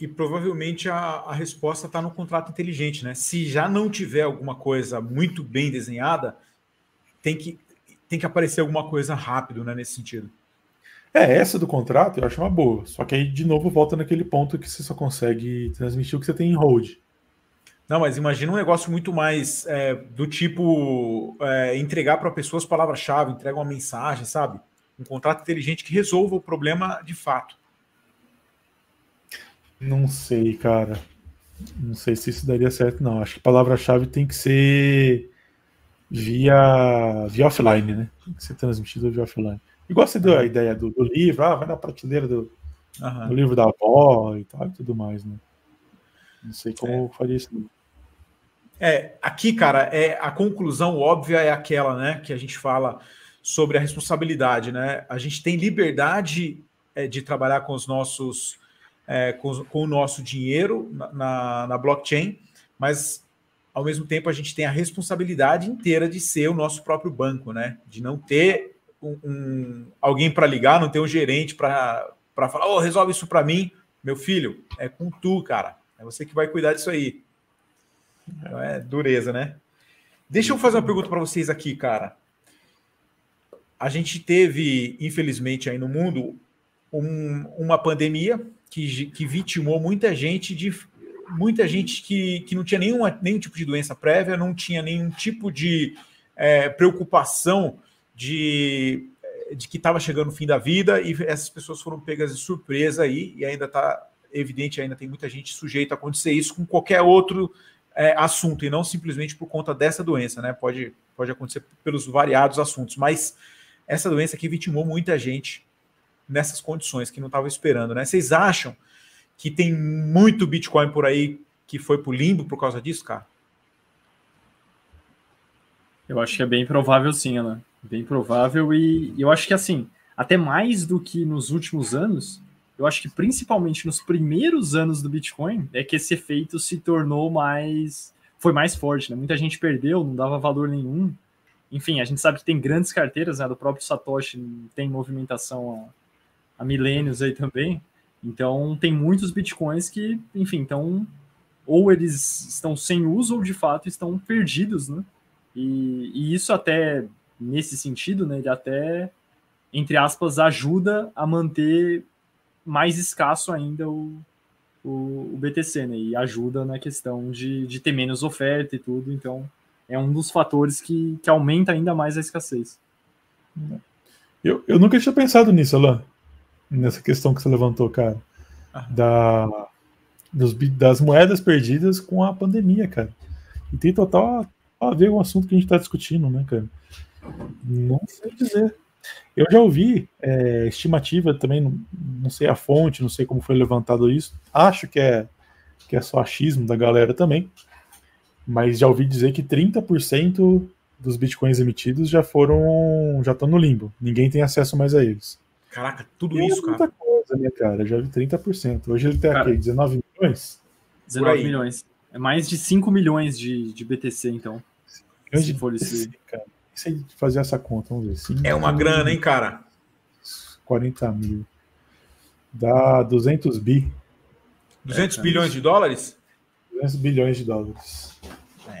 Speaker 2: E provavelmente a, a resposta está no contrato inteligente, né? Se já não tiver alguma coisa muito bem desenhada, tem que, tem que aparecer alguma coisa rápido né, nesse sentido.
Speaker 1: É, essa do contrato eu acho uma boa. Só que aí, de novo, volta naquele ponto que você só consegue transmitir o que você tem em hold.
Speaker 2: Não, mas imagina um negócio muito mais é, do tipo é, entregar para pessoas palavra-chave, entrega uma mensagem, sabe? Um contrato inteligente que resolva o problema de fato.
Speaker 1: Não sei, cara. Não sei se isso daria certo, não. Acho que palavra-chave tem que ser via, via offline, né? Tem que ser transmitido via offline. Igual você deu a ideia do, do livro, ah, vai na prateleira do, uhum. do, livro da avó e tal e tudo mais, né? Não sei como é. faria isso.
Speaker 2: É, aqui, cara, é a conclusão óbvia é aquela, né, que a gente fala sobre a responsabilidade, né? A gente tem liberdade é, de trabalhar com os nossos, é, com, com, o nosso dinheiro na, na, na blockchain, mas ao mesmo tempo a gente tem a responsabilidade inteira de ser o nosso próprio banco, né? De não ter um, um alguém para ligar, não tem um gerente para falar, oh, resolve isso para mim. Meu filho, é com tu, cara. É você que vai cuidar disso aí. Então é dureza, né? Deixa eu fazer uma pergunta para vocês aqui, cara. A gente teve, infelizmente, aí no mundo, um, uma pandemia que, que vitimou muita gente de muita gente que, que não tinha nenhuma, nenhum tipo de doença prévia, não tinha nenhum tipo de é, preocupação de, de que estava chegando o fim da vida e essas pessoas foram pegas de surpresa aí e ainda está evidente, ainda tem muita gente sujeita a acontecer isso com qualquer outro é, assunto e não simplesmente por conta dessa doença, né? Pode, pode acontecer pelos variados assuntos, mas essa doença aqui vitimou muita gente nessas condições que não estava esperando, né? Vocês acham que tem muito Bitcoin por aí que foi para o limbo por causa disso, cara?
Speaker 3: Eu acho que é bem provável sim, Ana. Bem provável, e eu acho que assim, até mais do que nos últimos anos, eu acho que principalmente nos primeiros anos do Bitcoin é que esse efeito se tornou mais. foi mais forte, né? Muita gente perdeu, não dava valor nenhum. Enfim, a gente sabe que tem grandes carteiras, né? Do próprio Satoshi tem movimentação há, há milênios aí também. Então tem muitos bitcoins que, enfim, então ou eles estão sem uso ou de fato estão perdidos, né? E, e isso até nesse sentido, né, ele até, entre aspas, ajuda a manter mais escasso ainda o, o, o BTC, né, e ajuda na questão de, de ter menos oferta e tudo, então é um dos fatores que, que aumenta ainda mais a escassez.
Speaker 1: Eu, eu nunca tinha pensado nisso, Alain. Nessa questão que você levantou, cara. Ah. Da, dos, das moedas perdidas com a pandemia, cara. E tem total a ver com o assunto que a gente está discutindo, né, cara? Não sei dizer. Eu já ouvi é, estimativa também, não, não, sei a fonte, não sei como foi levantado isso. Acho que é, que é só achismo da galera também. Mas já ouvi dizer que 30% dos bitcoins emitidos já foram. já estão no limbo. Ninguém tem acesso mais a eles.
Speaker 2: Caraca, tudo e isso, é muita
Speaker 1: cara. coisa, né, cara? Já vi 30%. Hoje ele tem cara, aqui 19 milhões?
Speaker 3: 19 milhões. É mais de 5 milhões de, de BTC, então.
Speaker 1: Se de for esse. Cara. Se fazer essa conta, vamos ver. 5,
Speaker 2: é uma grana, hein, cara?
Speaker 1: 40 mil. Dá 200 bi.
Speaker 2: 200 é, bilhões de dólares?
Speaker 1: 200 bilhões de dólares.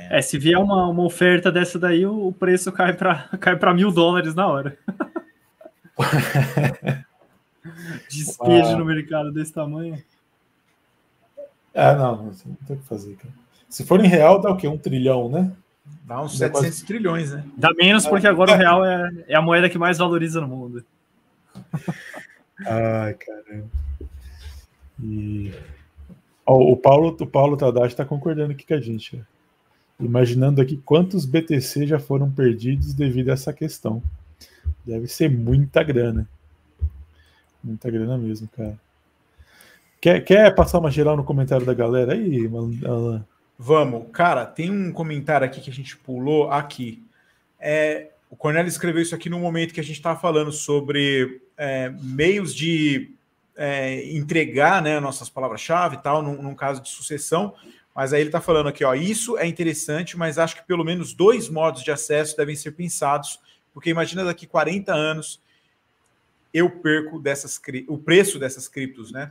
Speaker 3: É, se vier uma, uma oferta dessa daí, o preço cai para cai mil dólares na hora. Despejo ah. no mercado desse tamanho.
Speaker 1: Ah, não, não, tem o que fazer, cara. Se for em real, dá o quê? Um trilhão, né?
Speaker 2: Dá uns 700 quase... trilhões, né?
Speaker 3: Dá menos porque agora o real é, é a moeda que mais valoriza no mundo.
Speaker 1: Ai, caramba. E... Oh, o Paulo, o Paulo Tadashi está concordando aqui com a gente. Imaginando aqui quantos BTC já foram perdidos devido a essa questão. Deve ser muita grana. Muita grana mesmo, cara. Quer, quer passar uma geral no comentário da galera aí, Alan?
Speaker 2: Vamos. Cara, tem um comentário aqui que a gente pulou aqui. É, o Cornélio escreveu isso aqui no momento que a gente estava falando sobre é, meios de é, entregar né, nossas palavras-chave e tal, num, num, caso de sucessão. Mas aí ele está falando aqui, ó, isso é interessante, mas acho que pelo menos dois modos de acesso devem ser pensados, porque imagina daqui 40 anos eu perco dessas o preço dessas criptos, né?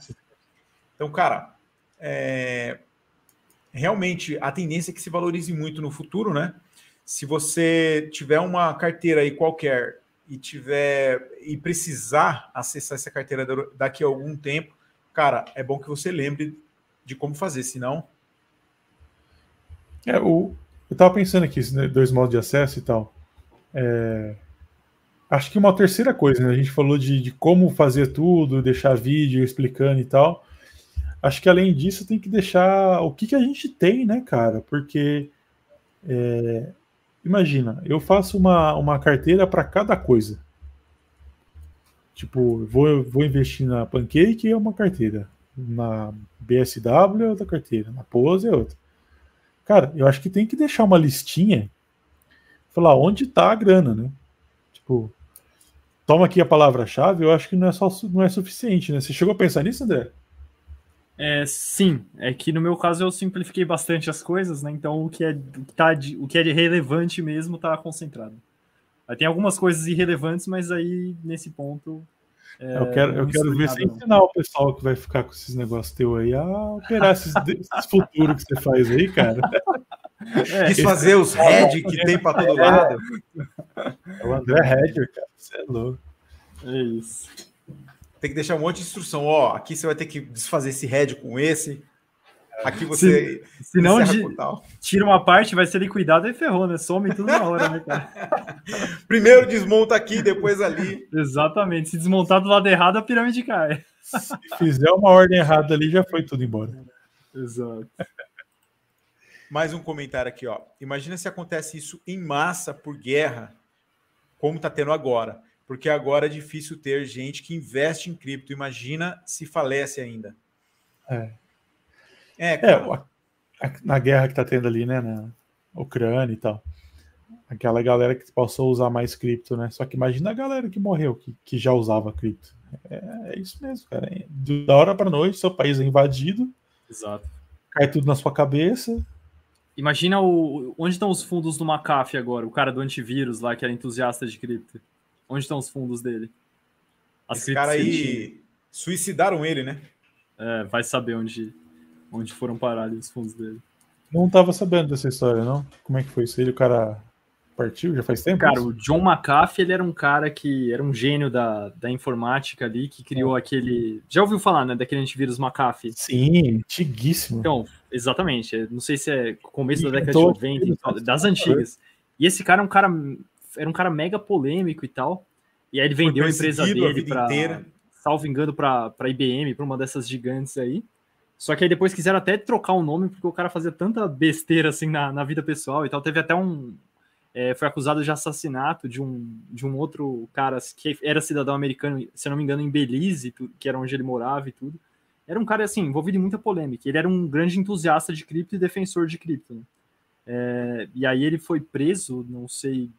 Speaker 2: Então, cara, é, realmente a tendência é que se valorize muito no futuro, né? Se você tiver uma carteira aí qualquer e tiver e precisar acessar essa carteira daqui a algum tempo, cara, é bom que você lembre de como fazer, senão.
Speaker 1: É, o, eu tava pensando aqui, né, dois modos de acesso e tal. É, acho que uma terceira coisa, né? A gente falou de, de como fazer tudo, deixar vídeo explicando e tal acho que além disso tem que deixar o que, que a gente tem, né, cara? Porque é, imagina, eu faço uma, uma carteira para cada coisa. Tipo, vou, vou investir na Pancake é uma carteira, na BSW é outra carteira, na Pose é outra. Cara, eu acho que tem que deixar uma listinha, falar onde tá a grana, né? Tipo, toma aqui a palavra-chave, eu acho que não é só não é suficiente, né? Você chegou a pensar nisso, André?
Speaker 3: É, sim, é que no meu caso eu simplifiquei bastante as coisas, né? Então o que é, o que tá de, o que é de relevante mesmo está concentrado. Aí tem algumas coisas irrelevantes, mas aí nesse ponto.
Speaker 1: É, eu quero, eu quero ver você ensinar o pessoal que vai ficar com esses negócios teu aí a operar esses, esses futuros que você faz aí, cara.
Speaker 2: É, fazer os head que tem para todo lado.
Speaker 1: É o André Hedger, cara. Você é louco.
Speaker 3: É isso
Speaker 2: tem que deixar um monte de instrução. Ó, aqui você vai ter que desfazer esse head com esse. Aqui você.
Speaker 3: Se, se não tira uma parte, vai ser liquidado e ferrou, né? Some tudo na hora, né, cara?
Speaker 2: Primeiro desmonta aqui, depois ali.
Speaker 3: Exatamente. Se desmontar do lado errado, a pirâmide cai.
Speaker 1: Se fizer uma ordem errada ali, já foi tudo embora.
Speaker 3: Exato.
Speaker 2: Mais um comentário aqui, ó. Imagina se acontece isso em massa por guerra, como está tendo agora porque agora é difícil ter gente que investe em cripto. Imagina se falece ainda.
Speaker 1: É. É, é na guerra que está tendo ali, né, na Ucrânia e tal. Aquela galera que passou a usar mais cripto, né? Só que imagina a galera que morreu, que, que já usava cripto. É, é isso mesmo, cara. Da hora para noite, seu país é invadido.
Speaker 3: Exato.
Speaker 1: Cai tudo na sua cabeça.
Speaker 3: Imagina o, onde estão os fundos do McAfee agora, o cara do antivírus lá, que era entusiasta de cripto. Onde estão os fundos dele?
Speaker 2: As Esse cara aí suicidaram ele, né?
Speaker 3: É, vai saber onde, onde foram parar ali os fundos dele.
Speaker 1: Não tava sabendo dessa história, não? Como é que foi isso aí? O cara partiu? Já faz tempo?
Speaker 3: Cara, isso? o John McAfee, ele era um cara que era um gênio da, da informática ali, que criou aquele... Já ouviu falar, né, daquele antivírus McAfee?
Speaker 1: Sim, antiguíssimo.
Speaker 3: Então, exatamente. Não sei se é começo da década de 90, das antigas. E esse cara é um cara era um cara mega polêmico e tal. E aí ele vendeu a empresa dele para, salvo engano, para IBM, para uma dessas gigantes aí. Só que aí depois quiseram até trocar o nome, porque o cara fazia tanta besteira assim na, na vida pessoal e tal. Teve até um. É, foi acusado de assassinato de um, de um outro cara que era cidadão americano, se não me engano, em Belize, que era onde ele morava e tudo. Era um cara assim, envolvido em muita polêmica. Ele era um grande entusiasta de cripto e defensor de cripto. Né? É, e aí ele foi preso, não sei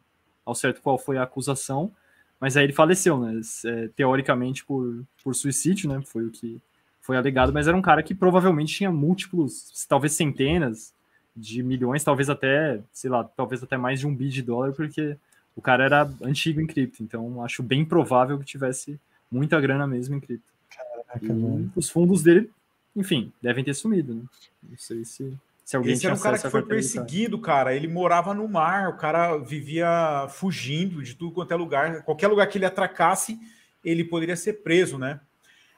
Speaker 3: ao certo qual foi a acusação, mas aí ele faleceu, né? É, teoricamente por, por suicídio, né? Foi o que foi alegado, mas era um cara que provavelmente tinha múltiplos, talvez centenas de milhões, talvez até, sei lá, talvez até mais de um bi de dólar, porque o cara era antigo em cripto, então acho bem provável que tivesse muita grana mesmo em cripto. Caraca, os fundos dele, enfim, devem ter sumido, né? Não sei se, se alguém
Speaker 2: Esse era um cara que foi perseguido, cara. Ele morava no mar, o cara vivia fugindo de tudo quanto é lugar. Qualquer lugar que ele atracasse, ele poderia ser preso, né?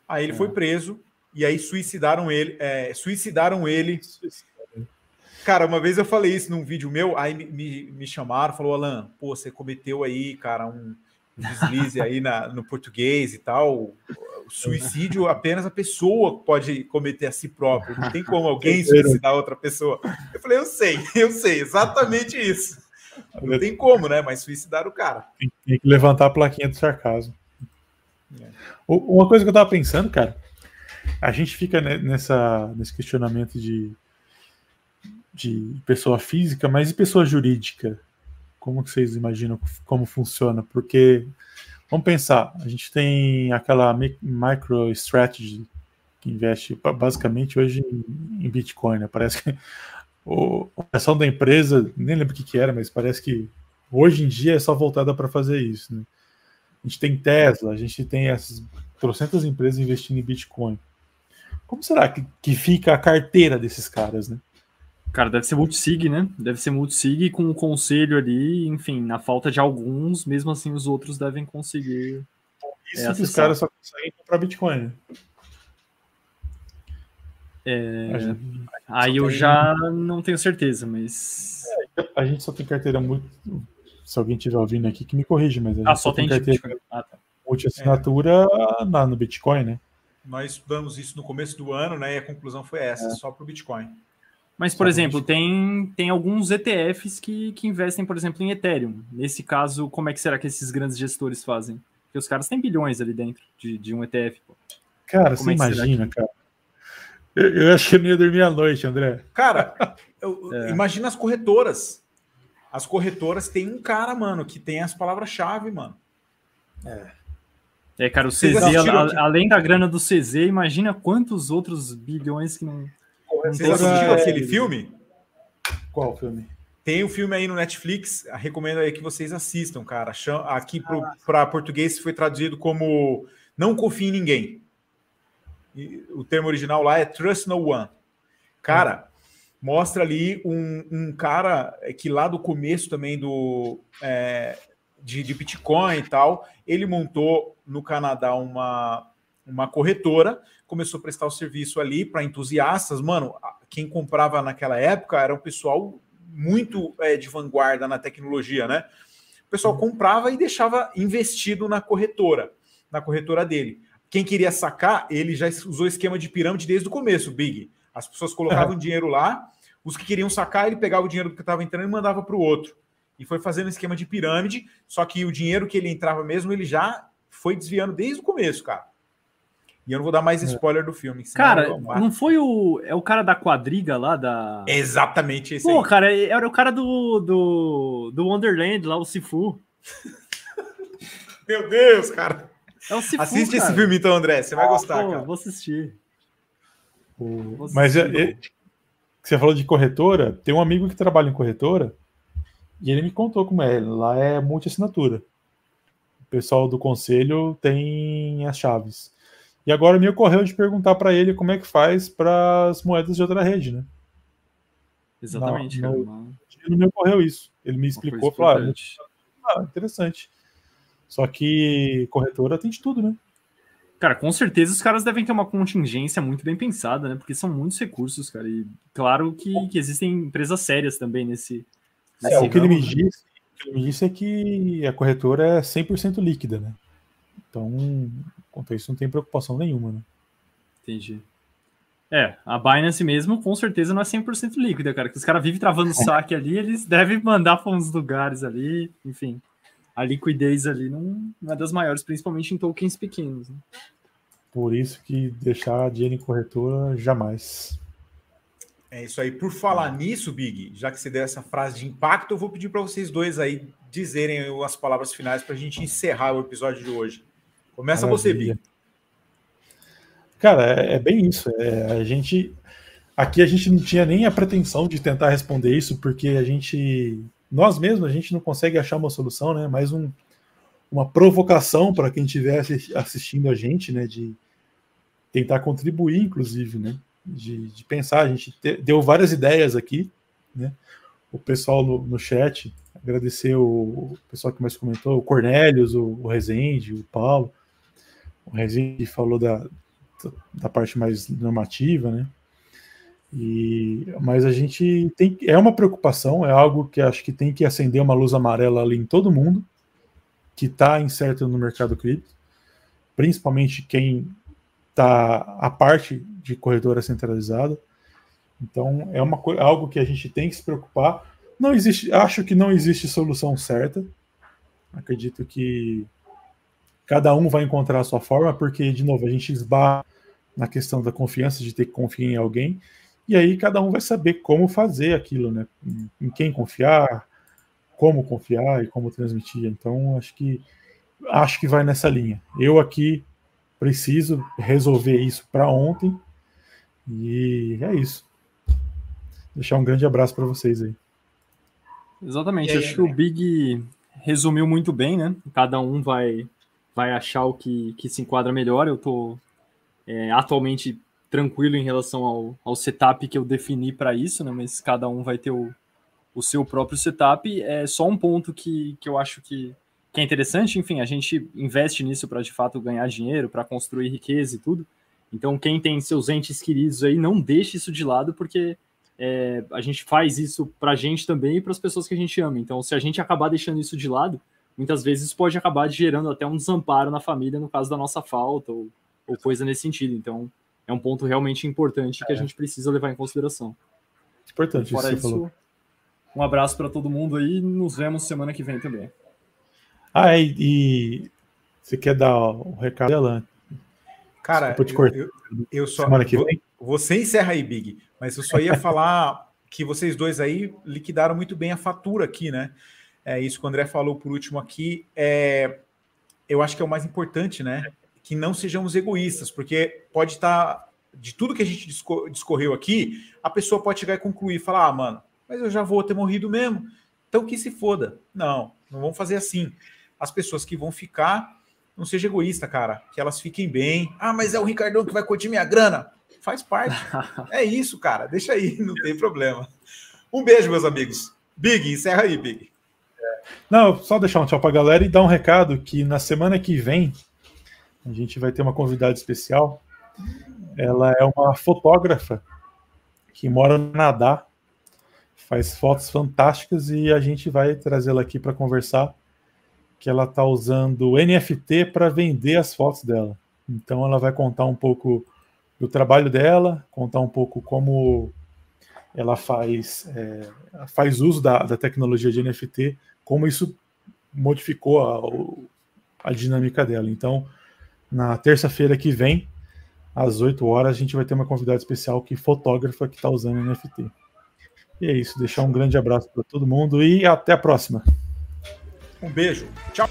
Speaker 2: Aí ele é. foi preso, e aí suicidaram ele, é, suicidaram ele. Cara, uma vez eu falei isso num vídeo meu, aí me, me chamaram, falou, Alan, pô, você cometeu aí, cara, um, um deslize aí na, no português e tal. O suicídio apenas a pessoa pode cometer a si próprio. Não tem como alguém suicidar outra pessoa. Eu falei, eu sei, eu sei, exatamente isso. Não tem como, né? Mas suicidar o cara.
Speaker 1: Tem, tem que levantar a plaquinha do sarcasmo. É. Uma coisa que eu tava pensando, cara, a gente fica nessa, nesse questionamento de, de pessoa física, mas e pessoa jurídica? Como que vocês imaginam como funciona? Porque, vamos pensar, a gente tem aquela MicroStrategy que investe basicamente hoje em, Bitcoin, né? Parece que a ação da empresa, nem lembro o que, que era, mas parece que hoje em dia é só voltada para fazer isso, né? A gente tem Tesla, a gente tem essas trocentas empresas investindo em Bitcoin. Como será que, que fica a carteira desses caras, né?
Speaker 3: Cara, deve ser multisig, né? Deve ser multisig com o conselho ali, enfim, na falta de alguns, mesmo assim os outros devem conseguir.
Speaker 1: Isso é, que os caras só conseguem comprar Bitcoin. Né?
Speaker 3: É... Gente, aí eu tem... já não tenho certeza, mas.
Speaker 1: É, a gente só tem carteira muito. Se alguém estiver ouvindo aqui, que me corrige, mas a gente
Speaker 3: ah, só, só tem, tem carteira
Speaker 1: ah, tá. multi-assinatura é. na, no Bitcoin, né?
Speaker 2: Nós estudamos isso no começo do ano, né? E a conclusão foi essa, é. só para o Bitcoin.
Speaker 3: Mas, por exemplo, tem, tem alguns ETFs que, que investem, por exemplo, em Ethereum. Nesse caso, como é que será que esses grandes gestores fazem? Porque os caras têm bilhões ali dentro de, de um ETF. Pô.
Speaker 1: Cara, como você é imagina, que... cara. Eu, eu acho que eu não ia dormir à noite, André.
Speaker 2: Cara, eu, é. imagina as corretoras. As corretoras têm um cara, mano, que tem as palavras-chave, mano.
Speaker 3: É. É, cara, o CZ, a, além da grana do CZ, imagina quantos outros bilhões que não.
Speaker 2: Vocês assistiram aquele filme?
Speaker 1: Qual filme?
Speaker 2: Tem um filme aí no Netflix, recomendo aí que vocês assistam, cara. Aqui para português foi traduzido como Não Confie em Ninguém. E o termo original lá é Trust No One. Cara, mostra ali um, um cara que lá do começo também do, é, de, de Bitcoin e tal, ele montou no Canadá uma, uma corretora, começou a prestar o serviço ali para entusiastas. Mano, quem comprava naquela época era um pessoal muito é, de vanguarda na tecnologia, né? O pessoal uhum. comprava e deixava investido na corretora, na corretora dele. Quem queria sacar, ele já usou esquema de pirâmide desde o começo, Big. As pessoas colocavam uhum. dinheiro lá, os que queriam sacar, ele pegava o dinheiro que estava entrando e mandava para o outro e foi fazendo esquema de pirâmide, só que o dinheiro que ele entrava mesmo, ele já foi desviando desde o começo, cara. E eu não vou dar mais é. spoiler do filme.
Speaker 3: Cara, não foi o. É o cara da quadriga lá da.
Speaker 2: Exatamente esse
Speaker 3: Pô, aí. cara, era o cara do, do, do Wonderland lá, o Sifu.
Speaker 2: Meu Deus, cara.
Speaker 3: É o Sifu,
Speaker 2: Assiste cara. esse filme então, André. Você vai ah, gostar, pô, cara.
Speaker 3: Vou assistir.
Speaker 1: Vou assistir. Mas é, é, você falou de corretora. Tem um amigo que trabalha em corretora e ele me contou como é. Lá é multi-assinatura. O pessoal do conselho tem as chaves. E agora me ocorreu de perguntar para ele como é que faz para as moedas de outra rede, né?
Speaker 3: Exatamente. Não,
Speaker 1: não, não me ocorreu isso. Ele me explicou, falou, ah, ah, interessante. Só que corretora tem de tudo, né?
Speaker 3: Cara, com certeza os caras devem ter uma contingência muito bem pensada, né? Porque são muitos recursos, cara. E claro que, que existem empresas sérias também nesse,
Speaker 1: é, o, que ele me disse, o que ele me disse é que a corretora é 100% líquida, né? Então, quanto a isso, não tem preocupação nenhuma, né?
Speaker 3: Entendi. É, a Binance mesmo, com certeza, não é 100% líquida, cara. Que os caras vivem travando saque ali, eles devem mandar para uns lugares ali, enfim. A liquidez ali não, não é das maiores, principalmente em tokens pequenos. Né?
Speaker 1: Por isso que deixar dinheiro em corretora, jamais.
Speaker 2: É isso aí. Por falar nisso, Big, já que você deu essa frase de impacto, eu vou pedir para vocês dois aí dizerem as palavras finais para a gente encerrar o episódio de hoje. Começa Maravilha. você, Big.
Speaker 1: Cara, é, é bem isso. É, a gente aqui a gente não tinha nem a pretensão de tentar responder isso, porque a gente nós mesmos a gente não consegue achar uma solução, né? Mais um, uma provocação para quem estiver assistindo a gente, né? De tentar contribuir, inclusive, né? De, de pensar. A gente te, deu várias ideias aqui, né? O pessoal no, no chat, agradecer o, o, pessoal que mais comentou, o Cornélios, o, o Rezende, o Paulo. O Rezende falou da, da parte mais normativa, né? E, mas a gente tem é uma preocupação, é algo que acho que tem que acender uma luz amarela ali em todo mundo que está incerto no mercado cripto, principalmente quem está a parte de corretora centralizada. Então é uma algo que a gente tem que se preocupar. Não existe, acho que não existe solução certa. Acredito que cada um vai encontrar a sua forma, porque de novo a gente esbarra na questão da confiança, de ter que confiar em alguém, e aí cada um vai saber como fazer aquilo, né? Em quem confiar, como confiar e como transmitir. Então, acho que acho que vai nessa linha. Eu aqui preciso resolver isso para ontem. E é isso. Deixar um grande abraço para vocês aí.
Speaker 3: Exatamente. Aí, acho que o Big resumiu muito bem, né? Cada um vai vai achar o que, que se enquadra melhor. Eu tô é, atualmente tranquilo em relação ao, ao setup que eu defini para isso, né? Mas cada um vai ter o, o seu próprio setup. É só um ponto que, que eu acho que, que é interessante. Enfim, a gente investe nisso para de fato ganhar dinheiro, para construir riqueza e tudo. Então, quem tem seus entes queridos aí, não deixe isso de lado, porque é, a gente faz isso para a gente também e para as pessoas que a gente ama. Então, se a gente acabar deixando isso de lado, muitas vezes isso pode acabar gerando até um desamparo na família no caso da nossa falta ou ou coisa nesse sentido. Então, é um ponto realmente importante que a é. gente precisa levar em consideração.
Speaker 1: Importante Fora isso, falou.
Speaker 3: Um abraço para todo mundo aí, nos vemos semana que vem também.
Speaker 1: Ah, e, e você quer dar o recado dela?
Speaker 2: Cara, eu, eu, eu, só semana que vem? Você encerra aí, Big, mas eu só ia falar que vocês dois aí liquidaram muito bem a fatura aqui, né? É isso que o André falou por último aqui. É, eu acho que é o mais importante, né? que não sejamos egoístas, porque pode estar, de tudo que a gente discorreu aqui, a pessoa pode chegar e concluir e falar: ah, mano, mas eu já vou ter morrido mesmo, então que se foda. Não, não vamos fazer assim. As pessoas que vão ficar, não seja egoísta, cara, que elas fiquem bem. Ah, mas é o Ricardão que vai curtir minha grana. Faz parte. é isso, cara, deixa aí, não tem problema. Um beijo, meus amigos. Big, encerra aí, Big.
Speaker 1: Não, só deixar um tchau pra galera e dar um recado que na semana que vem a gente vai ter uma convidada especial. Ela é uma fotógrafa que mora no Canadá, faz fotos fantásticas e a gente vai trazê-la aqui para conversar. Que ela está usando NFT para vender as fotos dela. Então ela vai contar um pouco do trabalho dela, contar um pouco como ela faz, é, faz uso da, da, tecnologia de NFT, como isso modificou a, a dinâmica dela. Então, na terça-feira que vem, às 8 horas, a gente vai ter uma convidada especial que fotógrafa que está usando NFT. E é isso, deixar um grande abraço para todo mundo e até a próxima.
Speaker 2: Um beijo. Tchau.